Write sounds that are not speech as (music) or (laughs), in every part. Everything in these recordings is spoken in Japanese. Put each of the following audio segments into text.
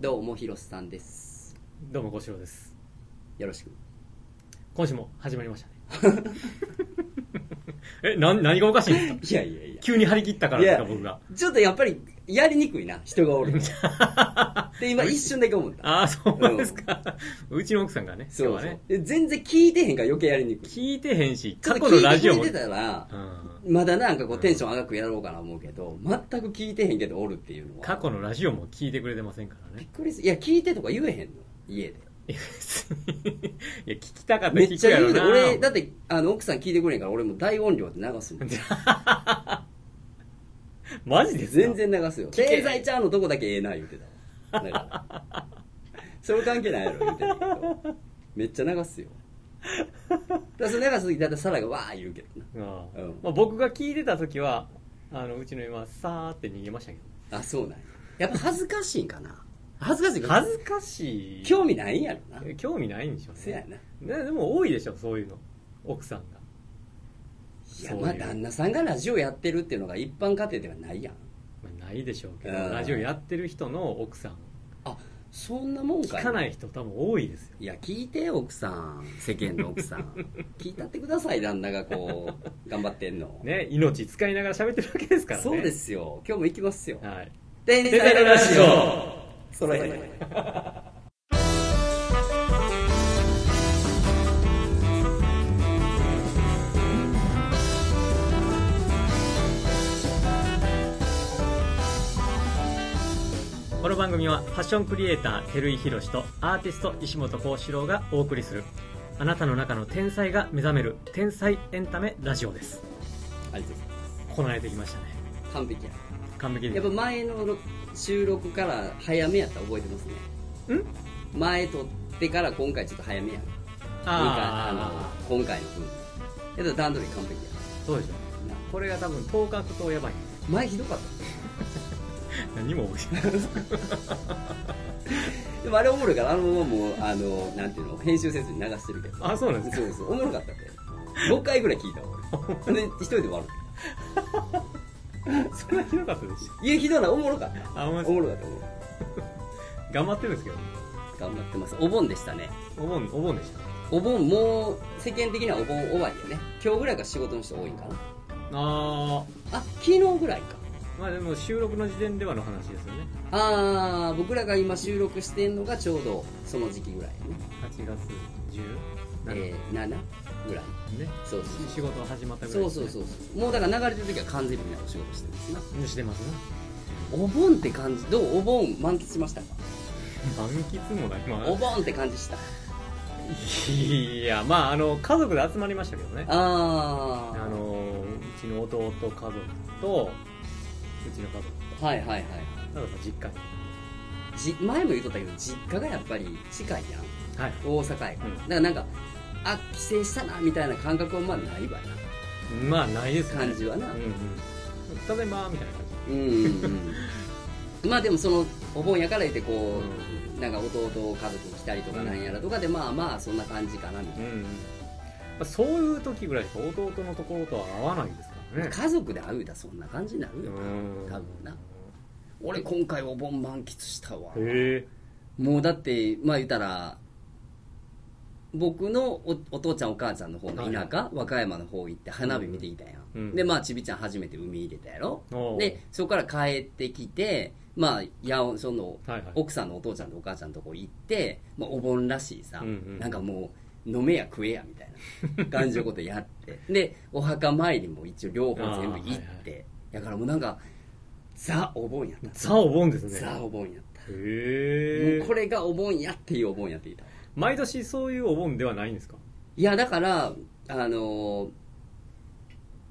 どうも広瀬さんです。どうもごしろです。よろしく。今週も始まりましたね (laughs) (laughs) えな何がおかしいんですかいやいやいや。急に張り切ったからですか僕が。ちょっとやっぱりやりにくいな人がおるとで今 (laughs) 一瞬だけ思った。ああそうですか、うちの奥さんがねそうはね。で全然聞いてへんから余計やりにくい。聞いてへんし過去のラジオもくれてたらうん。まだなんかこうテンション上がくやろうかな思うけど全く聞いてへんけどおるっていうのは。過去のラジオも聞いてくれてませんからね。びっくりする。いや聞いてとか言えへんの。家で (laughs) いや聞きたかったらめっ聞ちゃ言うで俺だってあの奥さん聞いてくれへんから俺も大音量で流すもん。(laughs) マジで全然流すよ。け。経済ちゃんのとこだけええな言うてた。わだからそれ関係ないやろ言うてたけど。めっちゃ流すよ。だそれ流す時だってサラがわー言うけどああ。うん。まあ、僕が聞いてた時はあのうちの今さーって逃げましたけど。なあそうなんや。やっぱ恥ずかしいんかな恥ずかしいんかな恥ずかしい。興味ないんやろな。興味ないんでしょうね。せやな。ねでも多いでしょそういうの。奥さんが。いやそういう。まあ旦那さんがラジオやってるっていうのが一般家庭ではないやん。まあ、ないでしょうけどうん。ラジオやってる人の奥さん。あそんなもんか聞かない人多分多いですよ。いや聞いてよ奥さん。世間の奥さん。(laughs) 聞いたってください旦那がこう (laughs) 頑張ってんの、ね命使いながら喋ってるわけですからね。そうですよ。今日も行きますよ。はい。天天才ラジオそろそろこの番組はファッションクリエイター照井宏とアーティスト石本幸四郎がお送りするあなたの中の天才が目覚める天才エンタメラジオです。ありがとうござい。まこなれてきましたね。す完璧や。完璧でやっぱ前の収録から早めやったら覚えてますね。ん？前撮ってから今回ちょっと早めや。んあのあ今回の分。けど段取り完璧や。あそうでしょ。な。これが多分10日とやばい。前ひどかった。(laughs) 何も覚えてない。(laughs) でもあれおもろいからあのままもうあのなんていうの編集せずに流してるけど。あそうなんですか。そうそうおもろかったって。5回ぐらい聞いたわ俺。(laughs) で一人で終わる (laughs) そんなひどかったでしいやひどいなおもろかった。ょあおもろかったおもろかっ頑張ってるんですけど。た頑張ってます。お盆でしたね。お盆お盆でした。お盆もう世間的にはお盆終わりやね。今日ぐらいが仕事の人多いんかな？ああ昨日ぐらいか。あまあでも収録の時点ではの話ですよね。ああ僕らが今収録してんのがちょうどその時期ぐらいやね。8月10えー、7ぐらい。ね。そうそう仕事始まったぐらそいね。そうそうそうもうだから流れてる時は完全にみんなお仕事してるんですなしてますね。お盆って感じどうお盆満喫しましたか？満喫もない。まお盆って感じした？あいやまああの家族で集まりましたけどね。ああのうちの弟家族とうちの家族あはいはいはいはい。あと実家に。じ前も言うとったけど実家がやっぱり近いやん。はい。大阪やから、うん。だからなんかあ帰省したなみたいな感覚はまあないわな。まあないですね。感じはな。うんうん。ただいまみたいな感じ。うんうんうん。まあでもそのお盆やから言ってこう、うなんか弟家族来たりとかなんやらとかで、まあまあそんな感じかなみたいな、うんそういう時ぐらいしか弟のところとは合わないですからね。家族で会うたらそんな感じになるよな、うん。多分な。俺今回お盆満喫したわ。もうだってまあ言ったら僕のおお父ちゃんお母ちゃんの方の田舎、和歌山の方行って花火見てきたやん、うんでまあちびちゃん初めて海入れたやろ。でそこから帰ってきてまあやおそのはいはい。奥さんのお父ちゃんとお母ちゃんのとこ行って、まあ、お盆らしいさ、うんうん。なんかもう飲めや食えやみたいな感じのことやって。(laughs) でお墓参りも一応両方全部行って、あーはいだからもうなんかザお盆やった。ザお盆ですね。ザお盆やった。へえもうこれがお盆やっていうお盆やっていた毎年そういうお盆ではないんですか？いやだからあのー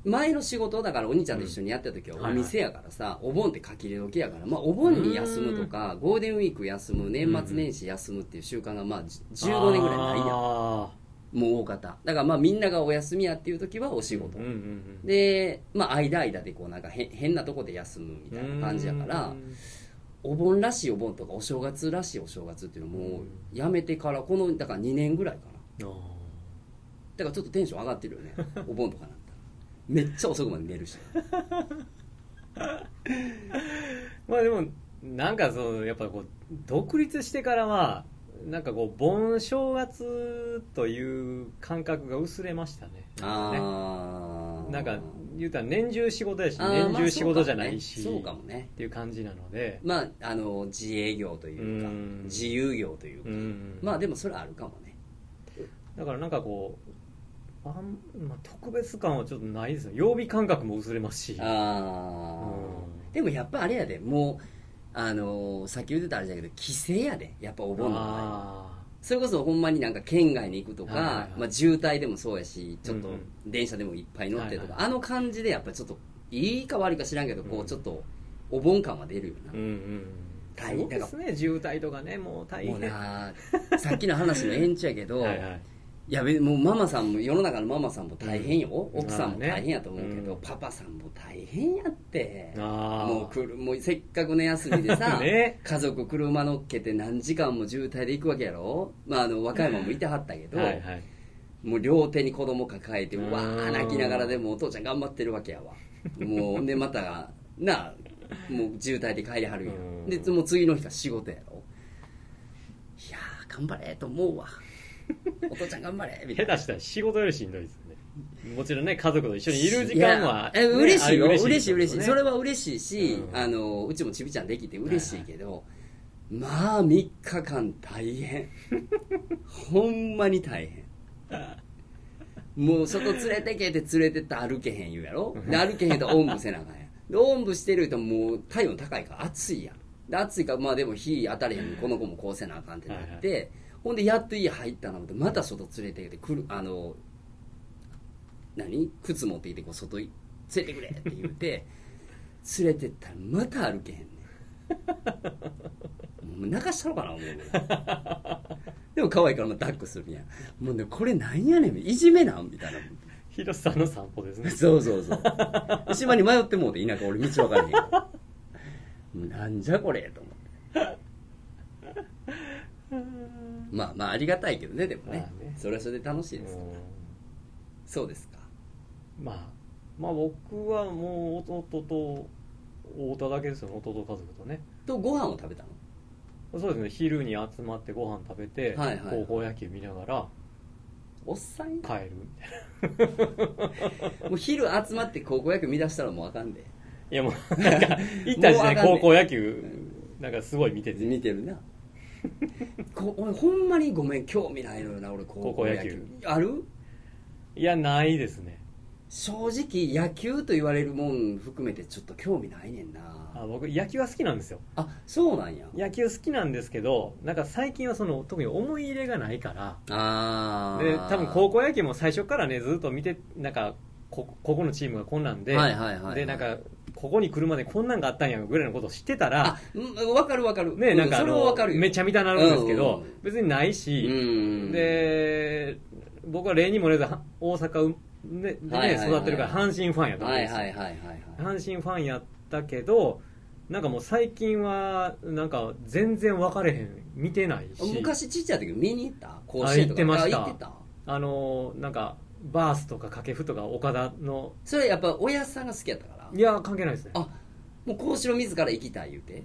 前の仕事だからお兄ちゃんと一緒にやってた時はうんお店やからさ、お盆って書き入れ時やから、まあ、お盆に休むとかゴールデンウィーク休む年末年始休むっていう習慣がまあじ15年ぐらいないやもう大方だからまあみんながお休みやっていう時はお仕事、でまあ間間でこうなんかへ変なとこで休むみたいな感じやからうんお盆らしいお盆とかお正月らしいお正月っていうのもやめてからこのだから2年ぐらいかな。あだからちょっとテンション上がってるよね。お盆とかなったら。めっちゃ遅くまで寝るし。ー (laughs) まあでもなんかそのやっぱこう独立してからはなんかこう盆正月という感覚が薄れましたね。ああなんか言うたら年中仕事やし年中仕事じゃないし、そうかもねそうかもね。っていう感じなので。まああの自営業というかうん。自由業というか。うん。まあでもそれはあるかもね。だからなんかこうあん、まあ、特別感はちょっとないですよ曜日感覚も薄れますし。ああでもやっぱあれやでもうあのさっき言ってたあれだけど帰省やでやっぱお盆の場合は。あそれこそほんまになんか県外に行くとか、はいはいはい。まあ、渋滞でもそうやしちょっとうんうん。電車でもいっぱい乗ってとか、はいあの感じでやっぱちょっといいか悪いか知らんけど、こううんちょっとお盆感は出るよな、ーうんうん大変そうですね渋滞とかねもう大もう変なさっきの話の延長やけどはいやべもうママさんも世の中のママさんも大変よ、奥さんも大変やと思うけど、うん。パパさんも大変やって。もう来るもうせっかくの休みでさ、(laughs) ね。家族車乗っけて何時間も渋滞で行くわけやろ、まあ、あの和歌山もいてはったけど、(laughs) はいはい。もう両手に子供抱えてうん。うわー泣きながらでもお父ちゃん頑張ってるわけやわ。もうでまた (laughs) なあもう渋滞で帰りはるやうんん。でもう次の日が仕事やろ。いやー頑張れと思うわ (laughs) お父ちゃん頑張れみたいな。下手したら仕事よりしんどいですよね。もちろんね家族と一緒にいる時間は、いやえ嬉しいよ、れ嬉しい嬉しいですそれは嬉しいし、うん。あのうちもちびちゃんできて嬉しいけど、まあ3日間大変。(laughs) ほんまに大変。もう外連れてけって連れてったら歩けへん言うやろ？で歩けへんとおんぶせなあかんやん。でおんぶしてるともう体温高いから暑いやん。で暑いからまあでも火当たれへんこの子もこうせなあかんってなって、ほんでやっと家入ったな思ってまた外連れてきてくるあの何？靴持ってきてこう外い連れてくれって言って (laughs) 連れてったらまた歩けへんねん。(laughs) もう泣かしたのかな思うね (laughs) でも可愛いからまあ抱っこするや。んもうねこれなんやねん。いじめなんみたいな。広瀬さんの散歩ですね。そうそうそう。島に迷ってもうて田舎俺道分からへん。からなんじゃこれと思ってまあまあありがたいけどねでもね,、まあね。それはそれで楽しいです、うん。そうですか。まあまあ僕はもう弟と太田だけですよ弟家族とね。とご飯を食べたの？そうですね。昼に集まってご飯食べて、はいはい高校野球見ながらおっさん？帰るみたいな。(laughs) もう昼集まって高校野球見出したらもうあかんで。いやもうなんか行った時代高校野球なんかすごい見てて。見てるな (laughs) こ俺ほんまにごめん興味ないのよな俺高校野球。ある？いやないですね。正直野球と言われるもん含めてちょっと興味ないねんな。あ僕野球は好きなんですよ。あそうなんや。野球好きなんですけどなんか最近はその特に思い入れがないから。ああで多分高校野球も最初からねずっと見てなんかこここのチームがこんなんで、はいはいはいはい。でなんかここに来るまでこんなんがあったんやぐらいのことを知ってたら分かる分かる。ねなんかあそれはの分かるよ。めっちゃ見たなるんですけど、別にないし、うん。で僕は例にもれずは大阪でね、育ってるから阪神ファンやったんはいです阪神ファンやったけどなんかもう最近はなんか全然分かれへん。見てないし。昔ちっちゃい時見に行った？甲あ子園とか。行ってました。あ行ってた？あのなんかバースとか掛布とか岡田の。それやっぱ親さんが好きやったから？いや関係ないですね。あもう幸四郎自ら行きたい言うて。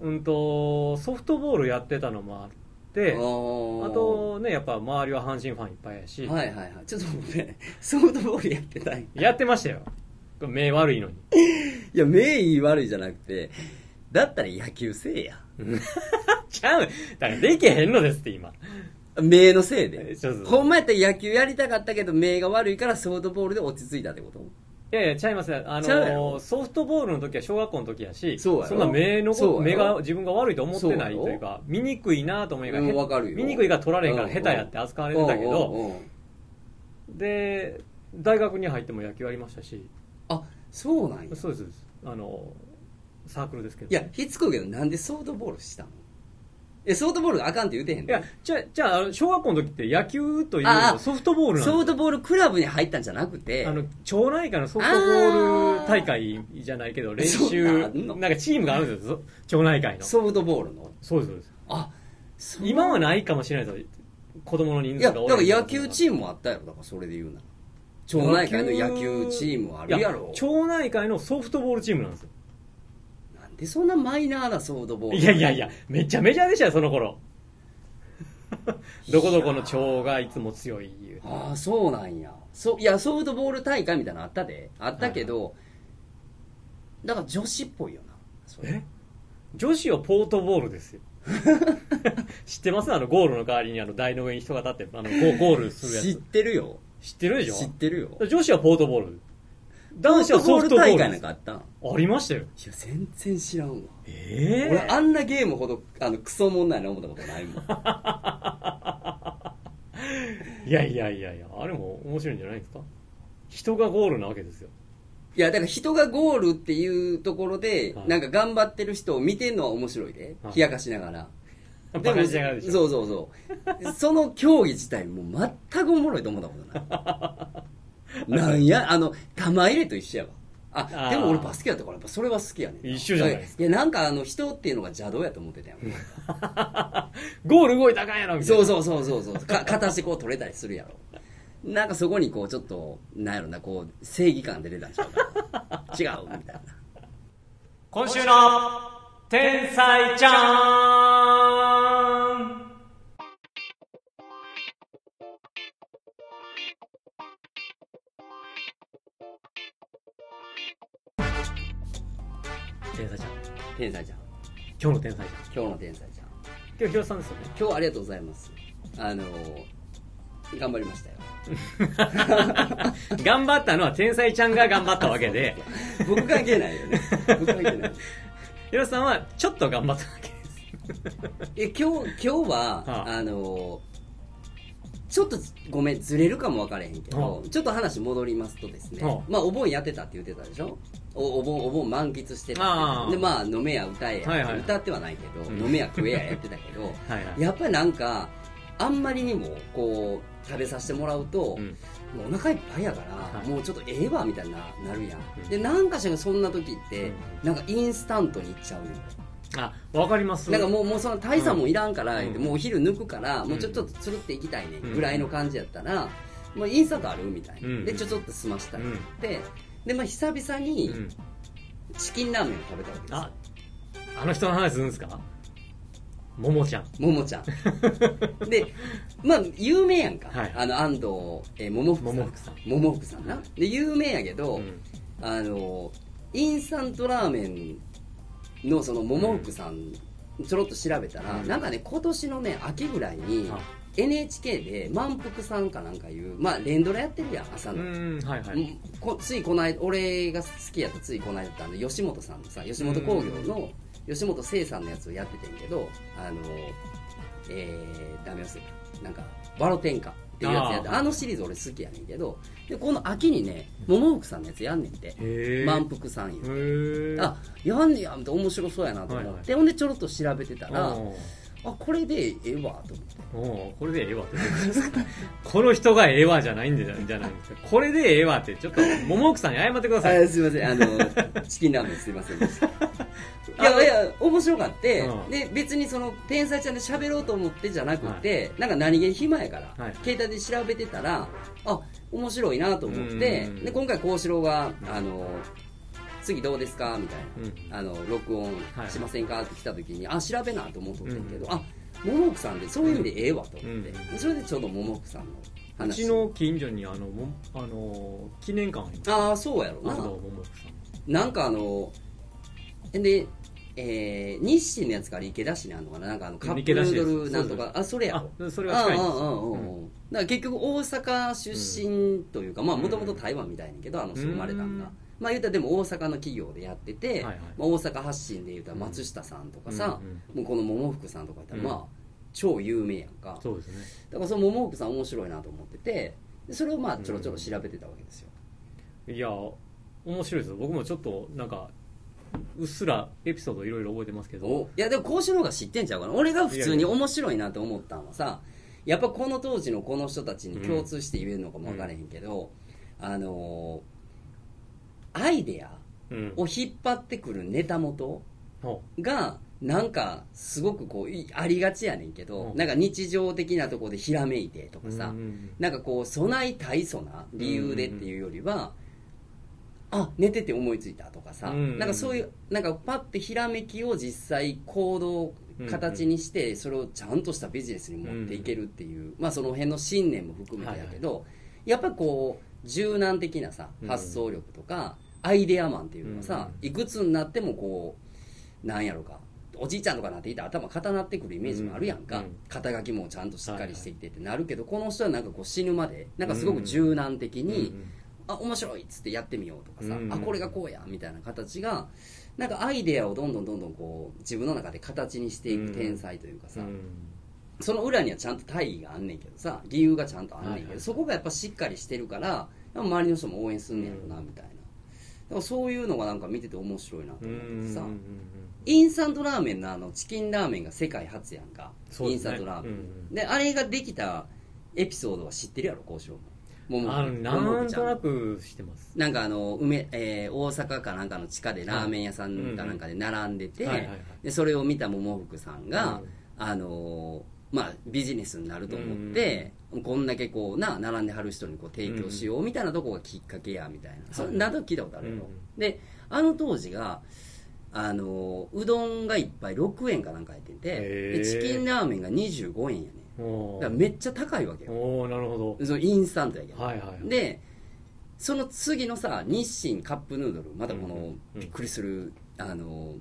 うんとソフトボールやってたのもあってあとねやっぱ周りは阪神ファンいっぱいやし、はいはいはい。ちょっとごめんソフトボールやってたんや。やってましたよ。目悪いのに。(laughs) いや目いい悪いじゃなくてだったら野球せえや。(laughs) ちゃう。だからできへんのですって今。目のせいで。そうそうほんまやったら野球やりたかったけど目が悪いからソフトボールで落ち着いたってこと？いやいやちゃいますよ。あのソフトボールの時は小学校の時やしそんな目の目が自分が悪いと思ってないというか見にくいなと思いなが見にくいから取られへんからうん下手やって扱われてたけど、で大学に入っても野球やりましたし。あそうなんや。そうですあのサークルですけど。いやひつこいけどなんでソフトボールしたのえソフトボールがあかんって言うてへんの？いやじゃあじゃあ小学校の時って野球というソフトボールソフトボールクラブに入ったんじゃなくて。あの町内会のソフトボール大会じゃないけど練そ習んなんかチームがあるんですよ。そ町内会の。ソフトボールの？そうですそうです。あ今はないかもしれないですよ。子供の人いやだから数が多い野球チームもあったやろ。だからそれで言うなら。町内会の野球チームあるやろ。い町内会のソフトボールチームなんですよでそんなマイナーなソフトボールいやいやいやめっちゃメジャーでしたよその頃。どこどこの町がいつも強い言うてああそうなんや。そいやソフトボール大会みたいなのあったで。あったけど、だから女子っぽいよなそれ。え？女子はポートボールですよ。(laughs) 知ってます？あのゴールの代わりにあの台の上に人が立ってあのゴゴールするや知っつてるよ。知ってるでし知っょてるよ。女子はポートボール男子はソフトボール大会なんかあったありましたよ。や全然知らんわ。ええ俺あんなゲームほどあのクソもんないな思ったことないもん。(laughs) いやいやいやいやあれも面白いんじゃないですか？人がゴールなわけですよ。いやだから人がゴールっていうところで、はい。なんか頑張ってる人を見てんのは面白いで。はい。冷やかしながら。バカにしながらでしょ。そうそうそう。その競技自体もう全くおもろいと思ったことない (laughs) (laughs) なんやあの玉入れと一緒やわ。あでも俺バスケやったからやっぱそれは好きやねん一緒じゃないですいやなんかあの人っていうのが邪道やと思ってたよ (laughs) ゴール動いたかんやろみたいな。そうそうそうそうそう。か形こう取れたりするやろ。なんかそこにこうちょっとなんやろなこう正義感出てたんちゃうか違うみたいな。今週の天才ちゃん天才ちゃん。天才ちゃん。今日の天才ちゃん。今日の天才ちゃん。今日広瀬さんですよね。今日はありがとうございます。あの頑張りましたよ。(laughs) 頑張ったのは天才ちゃんが頑張ったわけで。(laughs) 僕関係ないよね。僕関係ない。広瀬さんはちょっと頑張ったわけです。え今日今日は、はあ。あのちょっとごめんずれるかも分からへんけど、はちょっと話戻りますとですね、はあまあお盆やってたって言ってたでしょ？おお盆お盆満喫してたでまあ飲めや歌えや、はいはいはい。歌ってはないけど、うん。飲めや食えややってたけど (laughs) はいはい。やっぱりなんかあんまりにもこう食べさせてもらうと、うん。もうお腹いっぱいやから、はい。もうちょっとええわみたいにななるやん、うん。でなんかしらそんな時って、うん。なんかインスタントにいっちゃうよあわかります。なんかもうもうその大差もいらんから、うん。もうお昼抜くから、ん。もうちょっとつるっていきたいねうん。ぐらいの感じやったら、もうインスタントあるみたいな、うん。でちょちょっと済ました。りうん。でで、まあ、久々うにん。チキンラーメンを食べたわけですよ。ああの人の話するんですか？ももちゃん。ももちゃん。(laughs) でまあ有名やんか、はい。あの安藤、えー、桃福さん。桃福さん。桃福さんな。で有名やけど、うん。あのインスタントラーメンのその桃福さん、ちょろっと調べたら、うん。なんかね今年のね秋ぐらいに、はい NHK で満腹さんかなんかいうまあ連ドラやってるやん朝うの、んはいはい。ついこの間俺が好きやったついこの間だったんで吉本さんのさ吉本興業の吉本聖さんのやつをやっててんけどあのえー、ダメ忘れた。なんか「バロ天下」っていうやつやってあのシリーズ俺好きやねんけどでこの秋にね桃福さんのやつやんねんて。へえ満腹さんよあやんねやみたいな面白そうやなと思って、はいはいほんでちょろっと調べてたらあこれでええわと思って。おーこれでええわって。この人がええわじゃないんじゃじゃないんですか。これでええわってちょっと桃奥さんに謝ってください。あすいません。あのチキンラーメンすいませんでした。いやいや面白かって、うん。で別にその天才ちゃんで喋ろうと思ってじゃなくて、なんか何気に暇やから、はい。携帯で調べてたらあ面白いなと思ってうん。で今回幸四郎があの次どうですか？みたいな。うん。あの録音はいしませんか？って来た時に、あ調べなと思っとってんけど、うんあ桃奥さんでそういう意味でええわと思って、うん。それでちょうど桃奥さんのう話ちの近所にあのもあの記念館あああそうやろな。なんかあのでえー、日清のやつから池田市にあるのかな？なんかあのカップヌードルなんとか。あそれや。ろあそれは近いんです。だから結局大阪出身というか、まあもともと台湾みたいねんけどあの人生まれたんが、うんまあ言ったらでも大阪の企業でやってて、はいはい。まあ、大阪発信で言うたら松下さんとかさ、うんもうこの桃福さんとか言ったらうん。まあ超有名やんか。そうですね。だからその桃福さん面白いなと思っててでそれをまあちょろちょろ調べてたわけですよ、いや面白いですよ。僕もちょっとなんかうっすらエピソードいろいろ覚えてますけど。おいやでも講師の方が知ってんちゃうかな。俺が普通に面白いなと思ったのはさやっぱこの当時のこの人たちに共通して言えるのかも分からへんけど、あのーアイデアうん。を引っ張ってくるネタ元ほがなんかすごくこういありがちやねんけど、うんなんか日常的なところでひらめいてとうかさ、なんかこう備え大層な理由でっていうよりは、あ寝てて思いついたとかさ、うんなんかそういうなんかパッてひらめきを実際行動形にしてそれをちゃんとしたビジネスに持っていけるっていう、まあその辺の信念も含めてやけど、やっぱこう柔軟的なさうん。発想力とか、アイデアマンっていうのはさ、ういくつになってもこうなんやろかおじいちゃんとかなっていたら頭固なってくるイメージもあるやんか、肩書きもちゃんとしっかりしてきてってなるけど、この人はなんかこう死ぬまでなんかすごく柔軟的に、あ面白いっつってやってみようとかさ、うん。あこれがこうやみたいな形がなんかアイデアをどんどんどんどんこう自分の中で形にしていく天才というかさ、うんその裏にはちゃんと大義があんねんけどさ理由がちゃんとあんねんけど、はいはい。そこがやっぱしっかりしてるから周りの人も応援すんねやろなみたいな、だからそういうのがなんか見てて面白いなとうん思ってさ、うんうんインスタントラーメンのあのチキンラーメンが世界初やんか、インスタントラーメン、うんであれができたエピソードは知ってるやろ交渉も。もあのなんとなくくしてます。なんかあの梅、えー大阪かなんかの地下でラーメン屋さんかなんかで並んでて、でそれを見た桃福さんが、うんあのーまあ、ビジネスになると思って、こんだけこうな並んではる人にこう提供しようみたいなとこがきっかけやみたいな、それなんとなく聞いたことあるよ、うん。であの当時があのーうどんが1杯6円かなんか入っててチキンラーメンが25円やねおだからめっちゃ高いわけよ。おーなるほそのインスタントやけど、どはいはいはい。でその次のさ日清カップヌードルまたこのうんうん。びっくりする、あの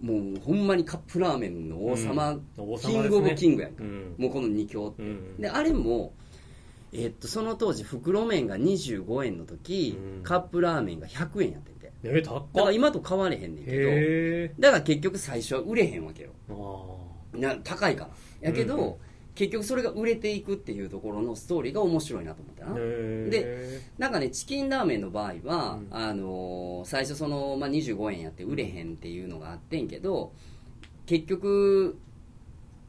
もうほんまにカップラーメンの王様、うん。ね。キングオブキングやんか、うん。もうこの2強って、うん。であれもえっとその当時袋麺が25円の時、うん。カップラーメンが100円やってて。え高だからっ今と変われへんねんけどへだから結局最初は売れへんわけよ。な高いから。やけど、結局それが売れていくっていうところのストーリーが面白いなと思ったな、ー。でなんかねチキンラーメンの場合は、うん。あのー最初その、まあ、25円やって売れへんっていうのがあってんけど結局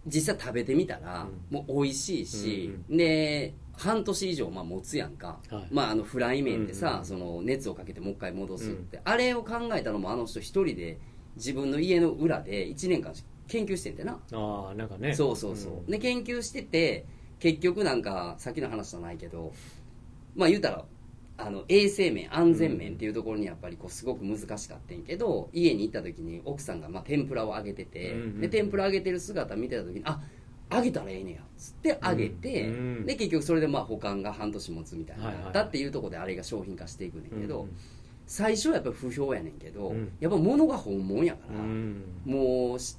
実際食べてみたら、もう美味しいし、で半年以上まあ持つやんか、はい。まあ、あのフライ麺でさ、うんその熱をかけてもう一回戻すって、あれを考えたのもあの人一人で自分の家の裏で1年間研究してんてな。ああなんかね。そうそうそう、で研究してて結局なんかさっきの話じゃないけどまあ言うたらあの衛生面安全面っていうところにやっぱりこうすごく難しかったんやけど家に行った時に奥さんがまあ天ぷらを揚げてて、うんうんで天ぷら揚げてる姿見てた時にあ揚げたらええねやっつって揚げて、うんうん。で結局それでまあ保管が半年持つみたいなはいはいはい。だっていうところであれが商品化していくねんけど、うん最初はやっぱり不評やねんけど、うん。やっぱ物が本物やから、うん。もうし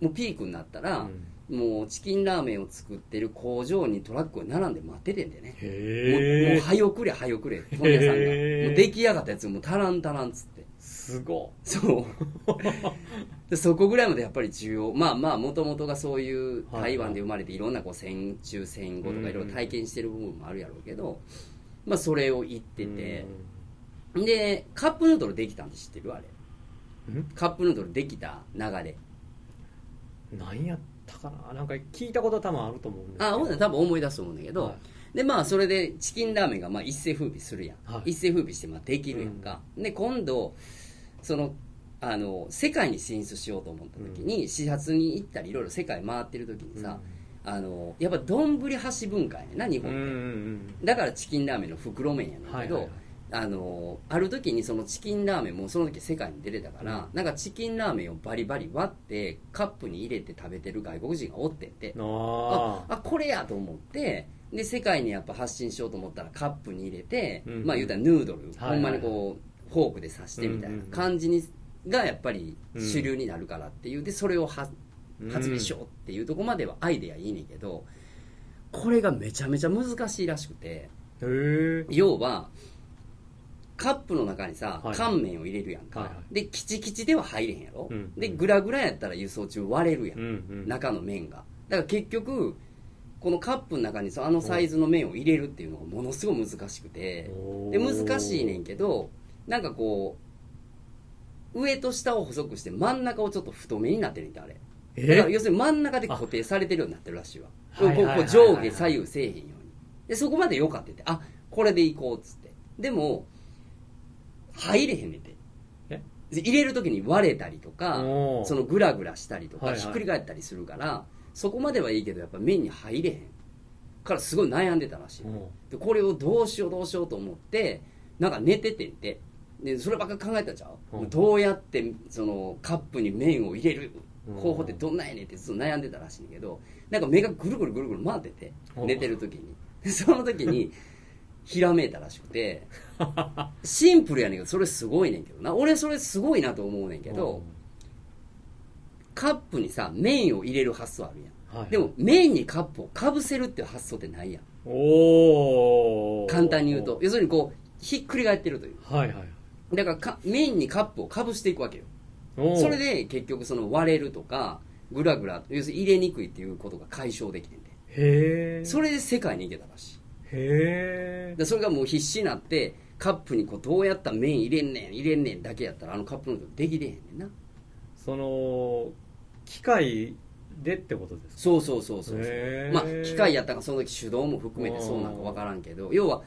もうピークになったら、もうチキンラーメンを作ってる工場にトラックが並んで待っててんでね。もうもう早くれ早くれ問屋さんが。もう出来上がったやつもうタランタランっつって。すごそう。でそこぐらいまでやっぱり需要まあまあもともとがそういうはい台湾で生まれていろんなこう戦中戦後とかいろいろ体験してる部分もあるやろうけど、まあそれを言ってて、でカップヌードルできたんで知ってる？あれ。うん？カップヌードルできた流れ何やったかな？なんか聞いたこと多分あると思うんですけど。あほんなら多分思い出すと思うんだけど、はい。でまあそれでチキンラーメンがまあ一世風靡するやん、はい。一世風靡してまあできるやんか、で今度そのあの世界に進出しようと思った時に、視察に行ったりいろいろ世界回ってる時にさ、あのやっぱ丼箸文化やな日本って、うんうんうん。だからチキンラーメンの袋麺やねんけど、はいはいはいあのある時にそのチキンラーメンもその時世界に出れたから、なんかチキンラーメンをバリバリ割ってカップに入れて食べてる外国人がおってんて。あああこれやと思ってで世界にやっぱ発信しようと思ったらカップに入れて、うん。まあ言うたらヌードル、はいはいほんまにこうフォークで刺してみたいな感じにがやっぱり主流になるからっていうでそれを発明しようっていうところまではアイデアいいねんけどこれがめちゃめちゃ難しいらしくて。要はカップの中にさ、はい。乾麺を入れるやんか、はいはでキチキチでは入れへんやろ、うん。でグラグラやったら輸送中割れるやん。うんうん中の麺が。だから結局このカップの中にそのあのサイズの麺を入れるっていうのがものすごい難しくて。おー。で難しいねんけどなんかこう上と下を細くして真ん中をちょっと太めになってるんだあれ。だからえ要するに真ん中で固定されてるようになってるらしいわ。こうはいはいはいはい。こう上下左右せえへんように。でそこまでよかっててあこれでいこうっつって。でも入れへんねんて。入れる時に割れたりとかそのグラグラしたりとか、はいはい。ひっくり返ったりするからそこまではいいけどやっぱ麺に入れへんからすごい悩んでたらしい、うんでこれをどうしようどうしようと思ってなんか寝ててんて。でそればっか考えたんちゃう、うん。どうやってそのカップに麺を入れる？うん。方法ってどんなんやねんってずっと悩んでたらしいんだけどなんか目がぐるぐるぐるぐる回っててうん寝てる時に。でその時にひらめいたらしくてシンプルやねんけどそれすごいねんけどな。俺それすごいなと思うねんけど、カップにさ麺を入れる発想あるやん。うんはい。でも麺にカップをかぶせるっていう発想ってないやん。おお簡単に言うと。要するにこうひっくり返ってるという。はいはいだからか麺にカップをかぶしていくわけよ。それで結局その割れるとかグラグラ要するに入れにくいっていうことが解消できてんでへえそれで世界に行けたらしい。へえでそれがもう必死になってカップにこうどうやったら麺入れんねん入れんねんだけやったらあのカップのードルできれへんねんな。その機械でってことですか？そうそうそうそうまあ機械やったかその時手動も含めてそうなんか分からんけど要は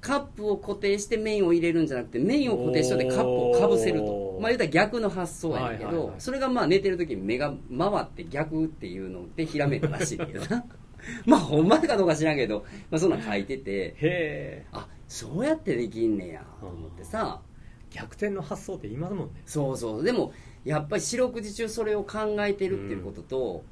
カップを固定して麺を入れるんじゃなくて麺を固定しといてカップをかぶせると。まあ言うたら逆の発想やねんけど、はいはいはい。それがまあ寝てる時に目が回って逆っていうのでひらめいたらしいけどな。(laughs) まあほんまかどうか知らんけど、まあ、そんなん書いててへえあそうやってできんねやと思ってさ。逆転の発想って言いますもんね。そうそう。でもやっぱり四六時中それを考えてるっていうことと、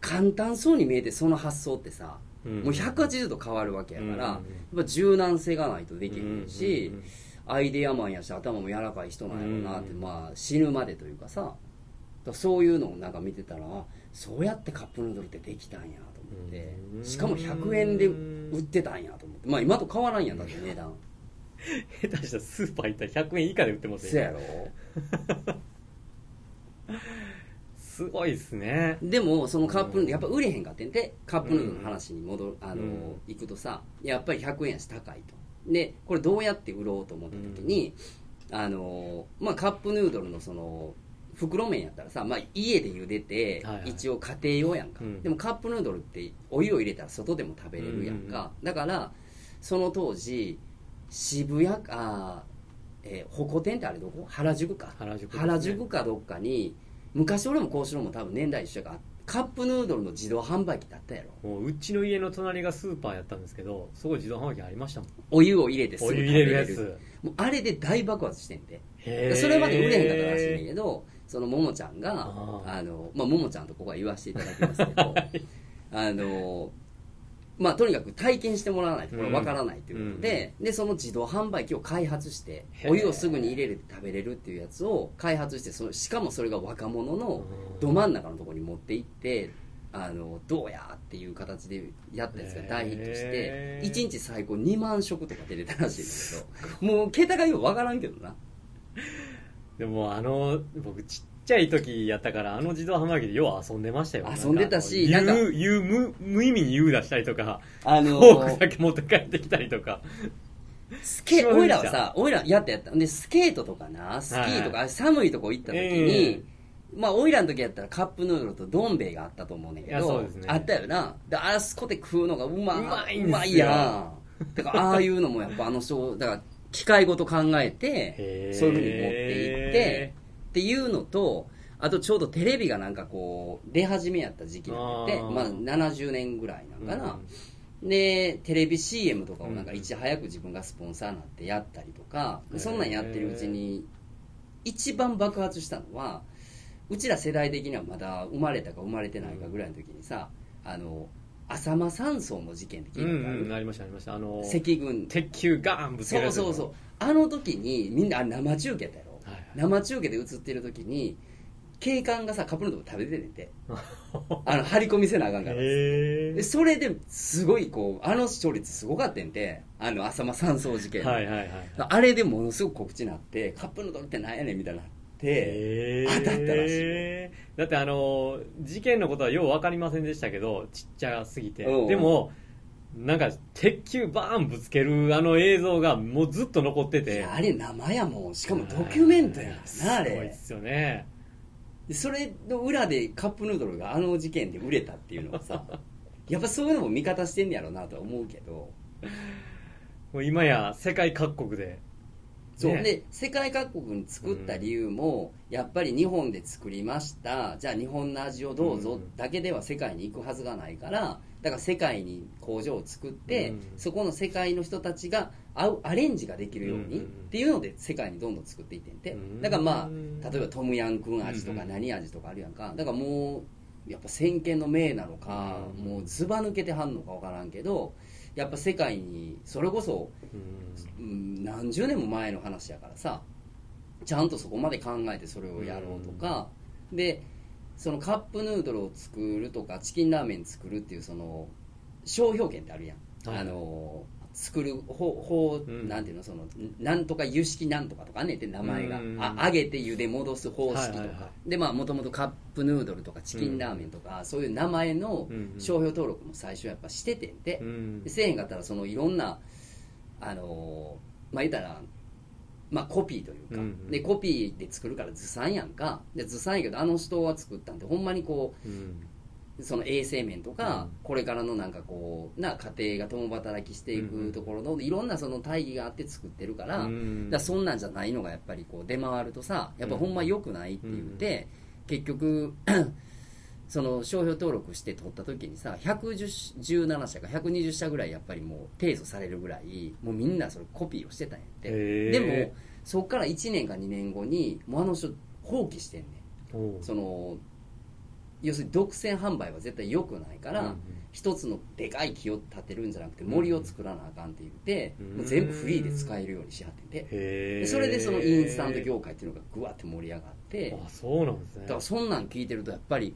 簡単そうに見えてその発想ってさ、うん。もう180度変わるわけやから、うん。やっぱ柔軟性がないとできへんし、アイデアマンやし頭も柔らかい人なんやろうなって、うんまあ死ぬまでというかさそういうのをなんか見てたらあそうやってカップヌードルってできたんやと思って。うん。しかも100円で売ってたんやと思って。まあ今と変わらんやんだって値段。下手したらスーパー行ったら100円以下で売ってますそやろ。(laughs) すごいですね。でもそのカップヌードルやっぱ売れへんかってんでカップヌードルの話に戻る、あのうん。行くとさやっぱり100円やし高いと。でこれどうやって売ろうと思った時に、あのまあ、カップヌードルのその袋麺やったらさ、まあ、家で茹でて、はいはい。一応家庭用やんか、うん。でもカップヌードルってお湯を入れたら外でも食べれるやんか、だからその当時渋谷あー、えー、鉾店ってあれどこ？原宿か。原宿ね。原宿かどっかに昔俺もこうしろも多分年代一緒やからカップヌードルの自動販売機だったやろ。もううちの家の隣がスーパーやったんですけどそこ自動販売機ありましたもん。お湯を入れてすぐ食べお湯入れるれる。やつもうあれで大爆発してんでそれまで売れへんかったらしいねんけどそのももちゃんがあの、まあ、ももちゃんとここは言わせていただきますけど (laughs) あのまあとにかく体験してもらわないとこれわからないということで、でその自動販売機を開発してお湯をすぐに入れて食べれるっていうやつを開発してそのしかもそれが若者のど真ん中のところに持って行ってあのどうやっていう形でやったやつが大ヒットしてへー1日最高2万食とか出てたらしいんだけどもう桁がよくわからんけどな (laughs) でもあの僕ちっちゃい時やったからあの自動販売機でよう遊んでましたよ。遊んでたしななんんか。か言う言う無無意味に言う出したりとかあのフォークだけ持って帰ってきたりとか。スケしませんでしたおいらはさおいらやったやった。でスケートとかなスキーとか、寒いとこ行った時に、まあおいらの時やったらカップヌードルとどん兵衛があったと思うねんけいやそど、うですね。あったよな。であそこで食うのがうまうまいんですよ。うまいやん。だからああいうのもやっぱあの人だから機械ごと考えてそういうふうに持っていってっていうのとあとちょうどテレビがなんかこう出始めやった時期なんでまあ70年ぐらいなんかな、でテレビ CM とかをなんかうんいち早く自分がスポンサーになってやったりとか、へー。そんなんやってるうちに一番爆発したのはうちら世代的にはまだ生まれたか生まれてないかぐらいの時にさあの浅間山荘の事件ってうん聞いたことある、うんありましたありました。あの赤軍。鉄球ガーンぶつけるやつそうそうそう。あの時にみんな生中継やったやろ、はいはい。生中継で映ってる時に警官がさカップヌードル食べてて。ん (laughs) てあの張り込みせなあかんからへでそれですごいこうあの視聴率すごかったんであの浅間山荘事件、はいはいはいあれでものすごく告知になってカップヌードルってなんやねんみたいになって当たったらしだってあの事件のことはよう分かりませんでしたけどちっちゃすぎて。うん。でもなんか鉄球バーンぶつけるあの映像がもうずっと残っていてやあれ生やもん。しかもドキュメントやん。なあれ。すごいっすよね。でそれの裏でカップヌードルがあの事件で売れたっていうのはさ (laughs) やっぱそういうのも味方してんねやろうなとは思うけど。もう今や世界各国でそう、ね。で世界各国に作った理由も、やっぱり日本で作りました。じゃあ日本の味をどうぞうんだけでは世界に行くはずがないからだから世界に工場を作って、うん。そこの世界の人たちが合うアレンジができるように、うんっていうので世界にどんどん作っていってんて、うん。だからまあ例えばトムヤンクン味とかうん何味とかあるやんか。だからもうやっぱ先見の明なのか、うん。もうずば抜けてはんのか分からんけどやっぱ世界にそれこそうん。うん何十年も前の話やからさちゃんとそこまで考えてそれをやろうとか、でそのカップヌードルを作るとかチキンラーメン作るっていうその商標権ってあるやん、はいあの作る方法、うん。なんていうの？そのなんとか湯式なんとかとかねって名前が、うん。あ揚げて湯で戻す方式とか、はいはいはでまあもともとカップヌードルとかチキンラーメンとか、そういう名前のうんうん。商標登録も最初やっぱしてて。ん。で、せえへんかったらそのいろんなあのーまあ言ったらまあコピーというか、うんうん。でコピーで作るから図産やんか。で図産やけどあの人は作ったんでほんまにこうん。うその衛生面とか、うん。これからのなんかこうな家庭が共働きしていくところのいろんなその大義があって作ってるから,、うん。だそんなんじゃないのがやっぱりこう出回るとさやっぱほんま良くないって言って、結局 (clears throat) その商標登録して取った時にさ117社か120社ぐらいやっぱりもう提訴されるぐらいもうみんなそれコピーをしてたんやって。でもそっから1年か2年後にもうあの人放棄してんねん。その要するに独占販売は絶対良くないから、うんうん。一つのでかい木を建てるんじゃなくて森を作らなあかんって言って、うん。もう全部フリーで使えるようにしはってんで。へー。でそれでそのインスタント業界っていうのがぐわって盛り上がって。あそうなんですね。だからそんなん聞いてるとやっぱり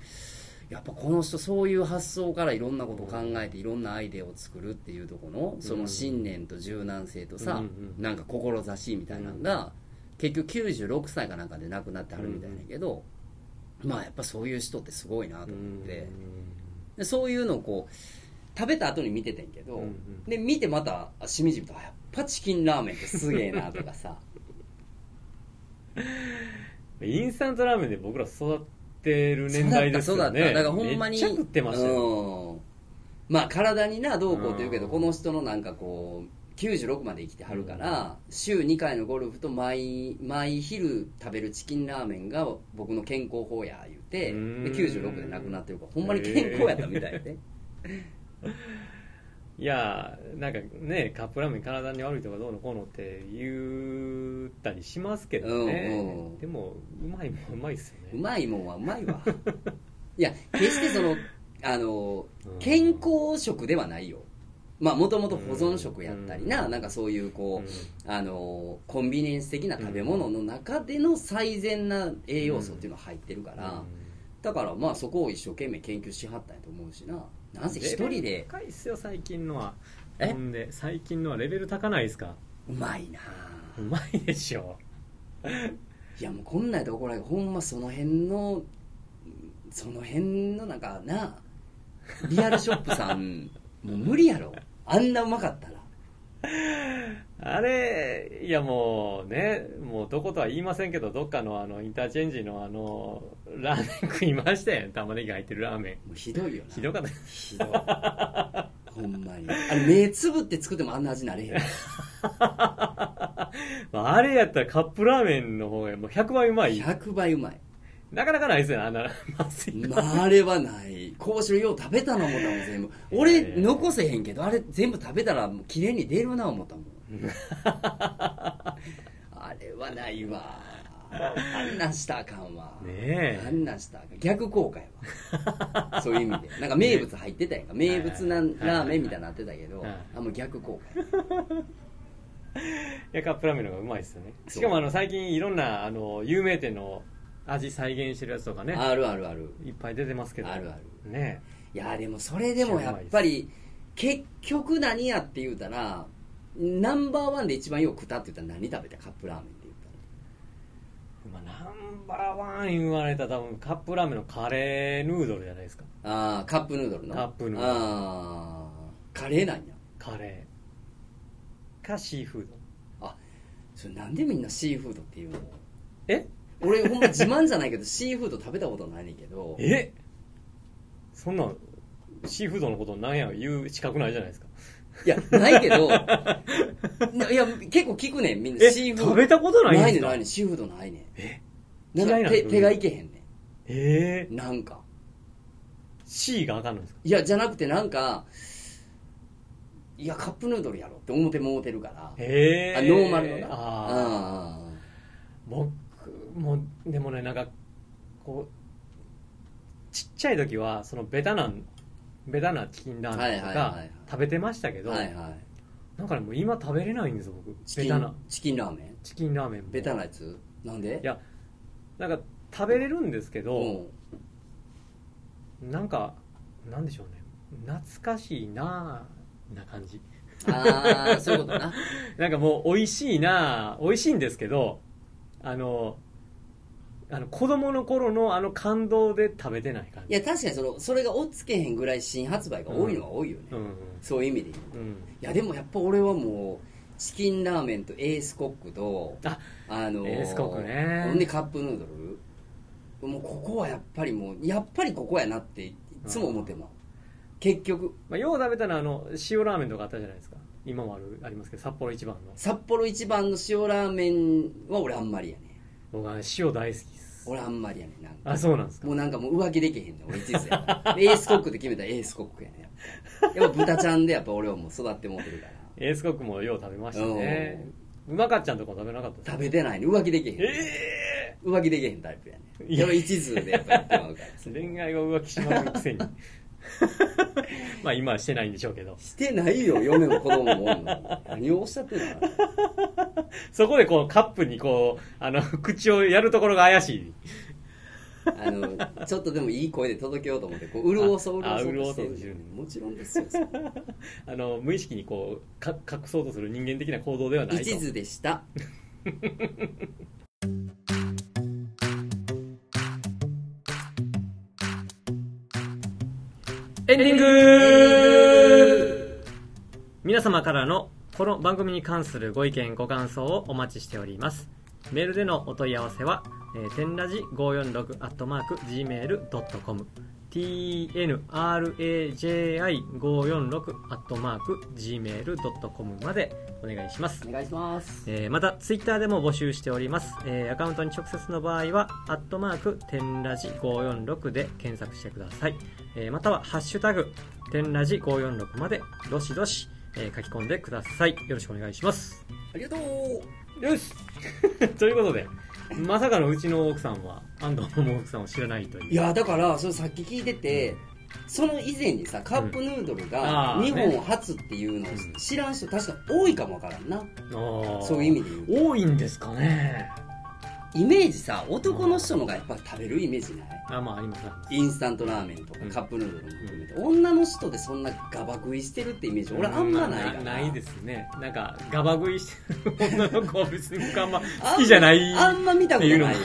やっぱこの人そういう発想からいろんなことを考えていろんなアイデアを作るっていうところのその信念と柔軟性とさ、うんうんなんか志みたいなのが、結局96歳かなんかで亡くなってはるみたいだけど、まあやっぱそういう人ってすごいなと思って、でそういうのをこう食べた後に見ててんけど、うんうんで見てまたあしみじみとあやっぱチキンラーメンってすげえなとかさ。う (laughs) んインスタントラーメンで僕ら育ってる年代ですよね。そうだからほんまにめっちゃ食ってましたよ、うん。まあ体になどうこうというけど、うん。この人のなんかこう96まで生きてはるから、週2回のゴルフと毎毎昼食べるチキンラーメンが僕の健康法や言うてでうん96で亡くなってるからほんまに健康やったみたいで、(laughs) いやなんかねカップラーメン体に悪いとかどうのこうのって言ったりしますけどね、うんうん。でもうまいもんうまいっすよね。うまいもんはうまいわ。(laughs) いや決してそのあのうん。健康食ではないよまあもともと保存食やったりな、うん。なんかそういうこう、うん。あのコンビニエンス的な食べ物の中での最善な栄養素っていうのが入ってるから、だからまあそこを一生懸命研究しはったんやと思うしな。なんせ一人で。高いっすよ最近のは。え？ほんで最近のはレベル高ないですか？うまいな。うまいでしょ。(laughs) いやもうこんなんやと怒られるほんまその辺のその辺のなんかなリアルショップさんもう無理やろあんなうまかったら。あれいやもうねもうどことは言いませんけどどっかのあのインターチェンジのあのラーメン食いましたよ。玉ねぎ入ってるラーメン。もうひどいよな。ひどかった。ひどい。ほんまに。あれ目つぶって作ってもあんな味なれへん。(laughs) あれやったらカップラーメンの方がもう100倍うまい。100倍うまいなかなかないですよねあんな (laughs) まずいまあ、あれはない。こうしろよう食べたな思ったもん、全部。俺、残せへんけど、あれ全部食べたら、綺麗に出るな思ったもん。(laughs) あれはないわ。あんなんしたらあかんわ。ねえあんなんしたらあかん。逆効果やわ。(laughs) そういう意味で。なんか名物入ってたやんか。名物なラーメンみたいになってたけどはい、あ、もう逆効果や。いやカップラーメンの方がうまいですよねしかもあの最近いろんなあの有名店の味再現してるやつとかね。あるあるある。いっぱい出てますけど。あるある。ね。いやでもそれでもやっぱり結局何やって言うたらナンバーワンで一番よく食ったって言ったら何食べた？カップラーメンって言っまあ、ナンバーワン言われたら多分カップラーメンのカレーヌードルじゃないですか。たらああカップヌードルの。カップヌードル。ああカレーなんや。カレー。かシーフード。あそれなんでみんなシーフードっていうの？え？俺ほんま自慢じゃないけど (laughs) シーフード食べたことないねんけどえ？そんなんシーフードのことなんや言う資格ないじゃないですかいや、ないけど、な (laughs) いや、結構聞くねん、みんな。え？シーフード。食べたことないんないねん、ないねん、シーフードないねん。え？なんかか？手手がいけへんねえ？ーん。なんか。C があかんのですか？いや、じゃなくてなんか、いや、カップヌードルやろって思ってもうてるから。へえあ、ノーマルのな。ああ僕もでもねなんかこうちっちゃい時はそのベタなベタなチキンラーメンとかはいはいはいはい食べてましたけあ。ど、はいはい。なんかねもう今食べれないんですよ僕チキベタなン、チキンラーメン？チキンラーメンもベタなやつ？なんで？いやなんか食べれるんですけうど、ん。なんかなんでしょうね懐かしいなあな感じああ、そういうことな。(laughs) なんかもう美味しいなあ美味しいんですけどあのあの子供の頃のあの感動で食べてない感じいや、確かにその、それが追っつけへんぐらい新発売が多いのは多いよね。うんそういう意味で言う。うんいや、でもやっぱ俺はもう、チキンラーメンとエースコックと、ああのエースコックねほんでカップヌードル。もうここはやっぱりもう、やっぱりここやなっていつも思ってまう。結局、まあ、よう食べたのはあの塩ラーメンとかあったじゃないですか今もあるありますけど札幌一番の札幌一番の塩ラーメンは俺あんまりやね。僕は塩大好きです。俺あんまりやね。なんか。あそうなんですか？もうなんかもう浮気できへんねん俺一途やからエースコックで決めたらエースコックやねん。やっぱ豚ちゃんでやっぱ俺はもう育ってもうてるから。エースコックもよう食べましたね。うまかっちゃんとかも食べなかった食べてないね浮気できへん、え浮気できへんタイプやねいや。やっぱ一途でやっぱやってまうから。え (laughs) 恋愛が浮気しまうくせに (laughs) まあ今はしてないんでしょうけど。してないよ嫁も子供も。おんのに何をおっしゃってんの？そこでこうカップにこうあの (laughs) 口をやるところが怪しい。あのちょっとでもいい声で届けようと思ってこう潤そうあ潤そうとしてるるもちろんですよ (laughs) あの無意識にこうか隠そうとする人間的な行動ではないと。一途でしたエンディング。皆様からのこの番組に関するご意見ご感想をお待ちしております。メールでのお問い合わせは、えー、天ラジ546アットマーク Gmail.com tnraji546 アットマーク Gmail.com までお願いします。お願いします。えーまたツイッターでも募集しております、えーアカウントに直接の場合は「アットマーク天ラジ546」で検索してください、えーまたは「ハッシュタグ天ラジ546」までどしどし、えー書き込んでください。よろしくお願いします。ありがとう。よし。(laughs) ということでまさかのうちの奥さんは安藤桃奥さんを知らないという。いやだからそれさっき聞いてて、その以前にさカップヌードルあがー日本初っていうのをうん知らん人確か多いかもわからんな、そういう意味で言う多いんですかねイメージさ男の人のがやっぱ食べるイメージない？あまあありますねインスタントラーメンとかうん。カップヌードルも含めて、女の人でそんなガバ食いしてるってイメージ俺あんまないから、うないですね。なんかガバ食いしてる女の子は別に僕あんま好きじゃないあんま見たことないよな。だ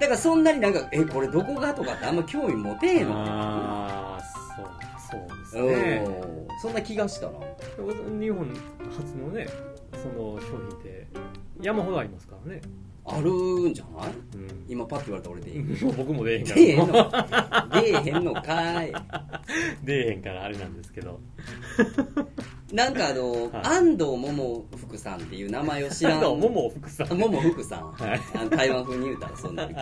からそんなになんかえこれどこがとかってあんま興味持てへんのああそうそうですね。うん。そんな気がしたな。日本初のねその商品って山ほどありますからね、あるんじゃない？うん。今パッと言われたら俺でいい。(laughs) 僕も出えへんか出えへんのら。出えへんのかい。(laughs) 出えへんからあれなんですけど。なんかあの、はい。安藤桃福さんっていう名前を知らん。もも福さん。桃福さん、はい。台湾風に言うたらそんなに (laughs)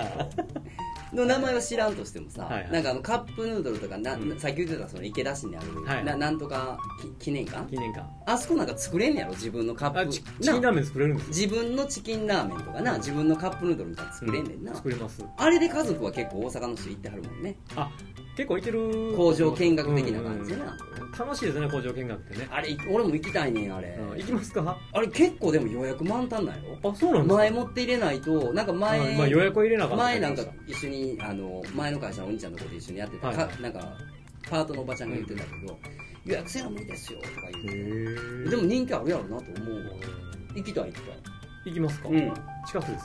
の名前を知らんとしてもさ、はいはい。なんかあのカップヌードルとかな、うん。さっき言ってたその池田市にある、はいななんとかき記念館？記念館。あそこなんか作れんねやろ？自分のカップあチチキンラーメン作れるんですよ。自分のチキンラーメンとかな？自分のカップヌードルみたいなの作れんねんな、作れます。あれで家族は結構大阪の人行ってはるもんね。あ結構いてる。工場見学的な感じでな、楽しいですね工場見学ってね、あれ俺も行きたいねんあれ、うん。行きますか？あれ結構でも予約満タンなんやろあそうなんですか？前もって入れないとなんか前、あまあ予約は入れなかった前なんか一緒にあの前の会社のお兄ちゃんのこと一緒にやってた、はいなんかパートのおばちゃんが言ってたけど、予約せな無理ですよとか言って。でも人気あるやろなと思う行きたい行きたい。行きますか、うん。近くです。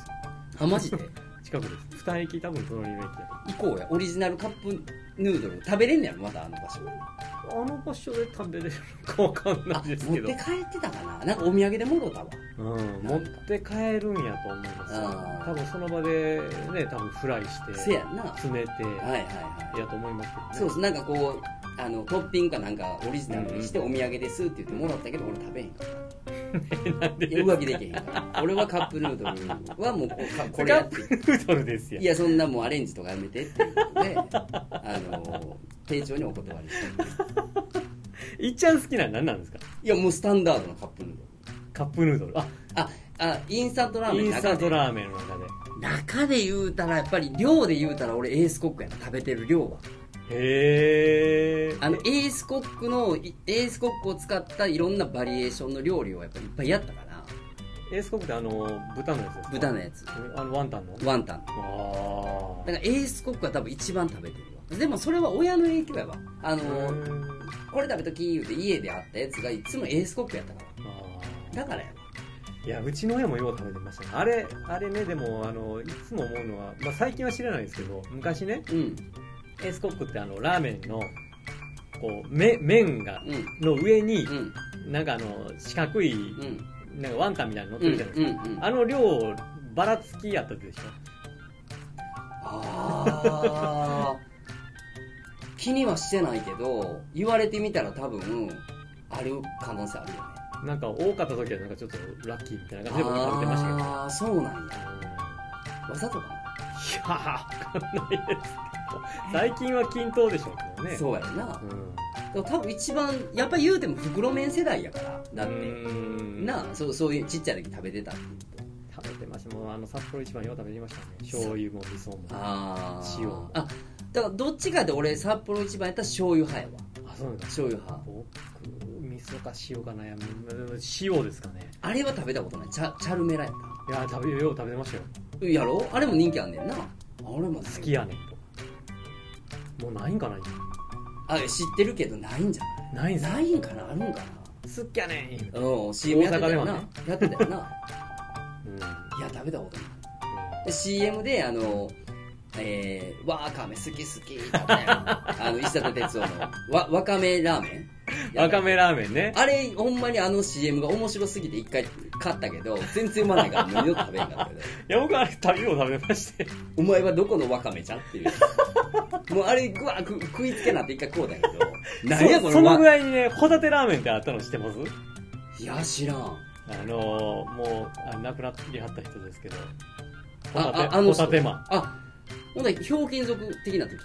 あマジで？(laughs) 近くです。二駅多分隣の駅だ行こうや。オリジナルカップヌードル食べれんねやろまたあの場所。とあの場所で食べれるのかわかんなあいですけど。持って帰ってたかな？なんかお土産で戻ったわ。うん、持って帰るんやと思います。あー多分その場でね多分フライしてせやんな。はい詰めてはいはいやと思いますけどね。そうです。なんかこうあのトッピングかなんかオリジナルにしてお土産ですって言ってもらったけど俺食べへんかった浮気できへん。から俺はカップヌードルはもうこれやって。カップヌードルですよ。いやそんなもうアレンジとかやめてっていうことであの丁重にお断りして。いっちゃん好きなの何なんですか？いやもうスタンダードなカップヌードル。カップヌードル。あああインスタントラーメンインスタントーラーメンの中で。中で言うたらやっぱり量で言うたら俺エースコックやな。食べてる量はへえあのエースコックのいエースコックを使ったいろんなバリエーションの料理をやっぱりいっぱいやったから。エースコックってあの豚のやつですか？豚のやつ。あのワンタンの？ワンタン。あだからエースコックは多分一番食べてるわでもそれは親の影響やわ。ああのこれ食べとき言うて家であったやつがいつもエースコックやったから。だからやわ。いやうちの親もよう食べてました。ねあれあれねでもあのいつも思うのは、まあ、最近は知らないですけど昔ねうんエースコックってあのラーメンのこうめ麺がうん。の上にうん。なんかあの四角いうん。なんかワンタンみたいなの乗うんってるじゃないですか、あの量ばらつきやったでしょ。あー。気にはしてないけど言われてみたら多分ある可能性あるよね。なんか多かった時はなんかちょっとラッキーみたいな感じで僕食べてましたけど。ああそうなんや。うんわざとかいやー、わかんないです。最近は均等でしょうけどね。なそうやろなうん。多分一番やっぱ言うても袋麺世代やからだってうんなあそうそういうちっちゃい時食べてたって食べてました。もうあの、札幌一番よう食べてましたね。醤油も味噌も。あ、ああ塩あだからどっちかで俺札幌一番やったら醤油派やわそうなんだ。醤油派僕、味噌か塩か悩む。塩ですかね。あれは食べたことないチャチャルメラやっいや、食べ、よう食べてましたよ。たやろ？あれも人気あんねんなあれも好きやねんと。もうないんかなあ知ってるけどないんじゃ今ない？んすかないないんかなあるんかな？好きやね。ん。うん CM やってたよな、ね。やってたよな。うん。いや食べたことないで CM であのえー、わかめ好き好き (laughs) あの石立哲夫のわわかめラーメンわかめラーメンね。あれほんまにあの CM が面白すぎて一回買ったけど全然うまないからもう二度と食べへんかったけど。いや、僕あれ食べよう食べまして。お前はどこのわかめじゃんっていう。もうあれぐわく食いつけなって一回こうだけど。(laughs) 何やこそそのぐのわらいにね、ホタテラーメンってあったの知ってます？いや知らん。あのー、もうあ亡くなりはった人ですけど。ホあタテホタテマン。あほんならひょうきん族的な時や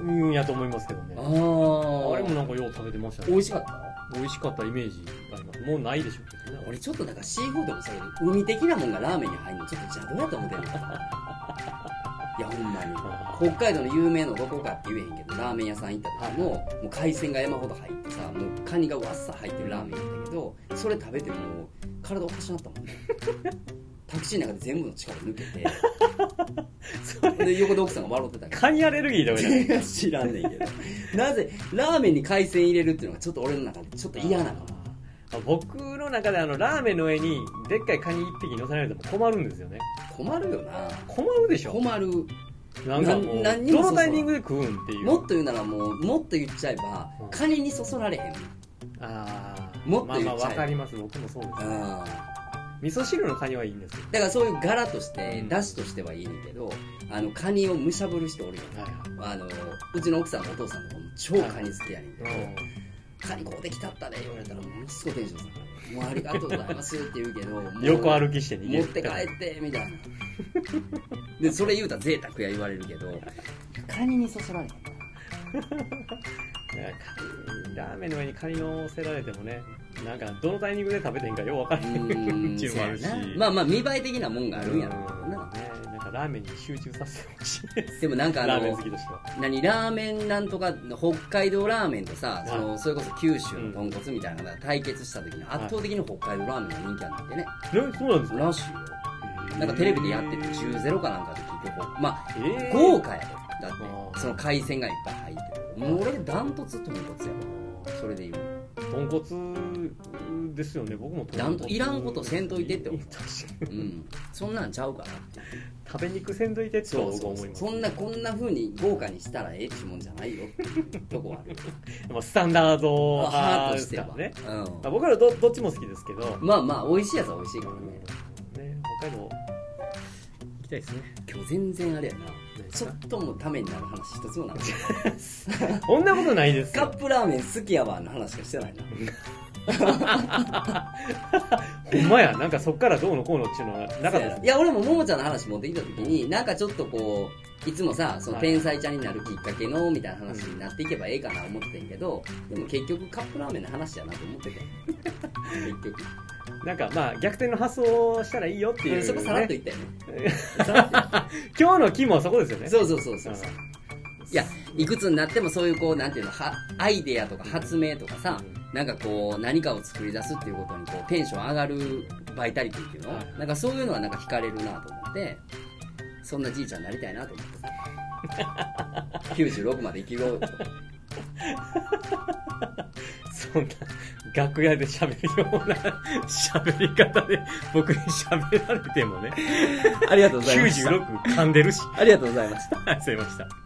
うんやと思いますけどね。あああれもなんかよう食べてましたね。美味しかった？美味しかったイメージがあります。もうないでしょうけどね。俺ちょっとなんかシーフードもそうやけど海的なもんがラーメンに入るのちょっと邪道やと思ってるいやほんまに。北海道の有名のどこかって言えへんけどラーメン屋さん行った時ももう海鮮が山ほど入ってさもうカニがわっさ入ってるラーメンやったけどそれ食べてもう体おかしなったもんねタクシーの中で全部の力抜けて (laughs) で横で奥さんが笑ってたけどカニアレルギーとかじゃな知らんねんけど。なぜラーメンに海鮮入れるっていうのがちょっと俺の中でちょっと嫌なのあ僕の中であのラーメンの上にでっかいカニ一匹乗せられても困るんですよね。困るよな。困るでしょ。困る。なんかもうな何にもどのタイミングで食うんっていう。もっと言うならもうもっと言っちゃえばうん。カニにそそられへん。ああもっと言っちゃえまあまあわかります。僕もそうです。うんだ味噌汁のカニはいいんですよ。からそういう柄としてうん。出汁としてはいいねんけどあのカニをむしゃぶる人おるよはいあのうちの奥さんのお父さんとかも超カニ好きやねんけど、はいカニ買うてきたったで言われたらものすごいテンション下がる。もうありがとうございますって言うけど (laughs) もう横歩きして逃げ持って帰ってみたいな。でそれ言うたら贅沢や言われるけどカニにそそられへんな。(laughs) いやカニラーメンの上にカニ乗せられてもねなんかどのタイミングで食べていいんかよう分からへんっていうのもあるし。まあまあ見栄え的なもんがあるんやろうな。ねなんかラーメンに集中させてほしい。ですでもなんかあラーメンの好きとしては。何ラーメンなんとか北海道ラーメンとさそはのそれこそ九州の豚骨みたいなのが対決した時に圧倒的に北海道ラーメンが人気あるんだってね。ねそうなんですか。らしいよなんかテレビでやってて10ゼロかなんかで聞いてこう。まあえー。豪華やろだあってー。その海鮮がいっぱい入ってる。もう俺ダントツ豚骨やわ。それで言う。豚骨ですよね。僕もダントいらんことせんといてって思ううん。そんなんちゃうから。食べ肉せんといてってそう僕そうそう。思いますそんなこんな風に豪華にしたらええってもんじゃないよっていう (laughs) とこはある。まあスタンダード。としてはね、うまあ、僕らどどっちも好きですけど、ん、まあまあ美味しいやつは美味しいからね。ね、北海道行きたいですね。今日全然あれやな。ちょっともためになる話一つもなかった。(laughs) こんなことないですよ。カップラーメン好きやわの話しかしてないな (laughs) ほんまやなんかそっからどうのこうのっていうのはなかったいや俺もももちゃんの話持ってきた時になんかちょっとこういつもさそのはい天才ちゃんになるきっかけのみたいな話になっていけばええかな思ってんけどでも結局カップラーメンの話やなと思ってて。結局。なんかまあ逆転の発想をしたらいいよっていう、ね、そこさらっと言ったよね。(laughs) 今日の肝はそこですよね。そうそうそうそういやいくつになってもそういうこうなんていうのはアイデアとか発明とかさなんかこう何かを作り出すっていうことにこうテンション上がるバイタリティっていうの、はい。なんかそういうのはなんか惹かれるなと思ってそんなじいちゃんになりたいなと思って。さ (laughs) 96まで生きようとそんな楽屋で喋るような喋り方で僕に喋られてもね。(laughs) ありがとうございました。(laughs) 96噛んでるし。ありがとうございました。ありがとうございました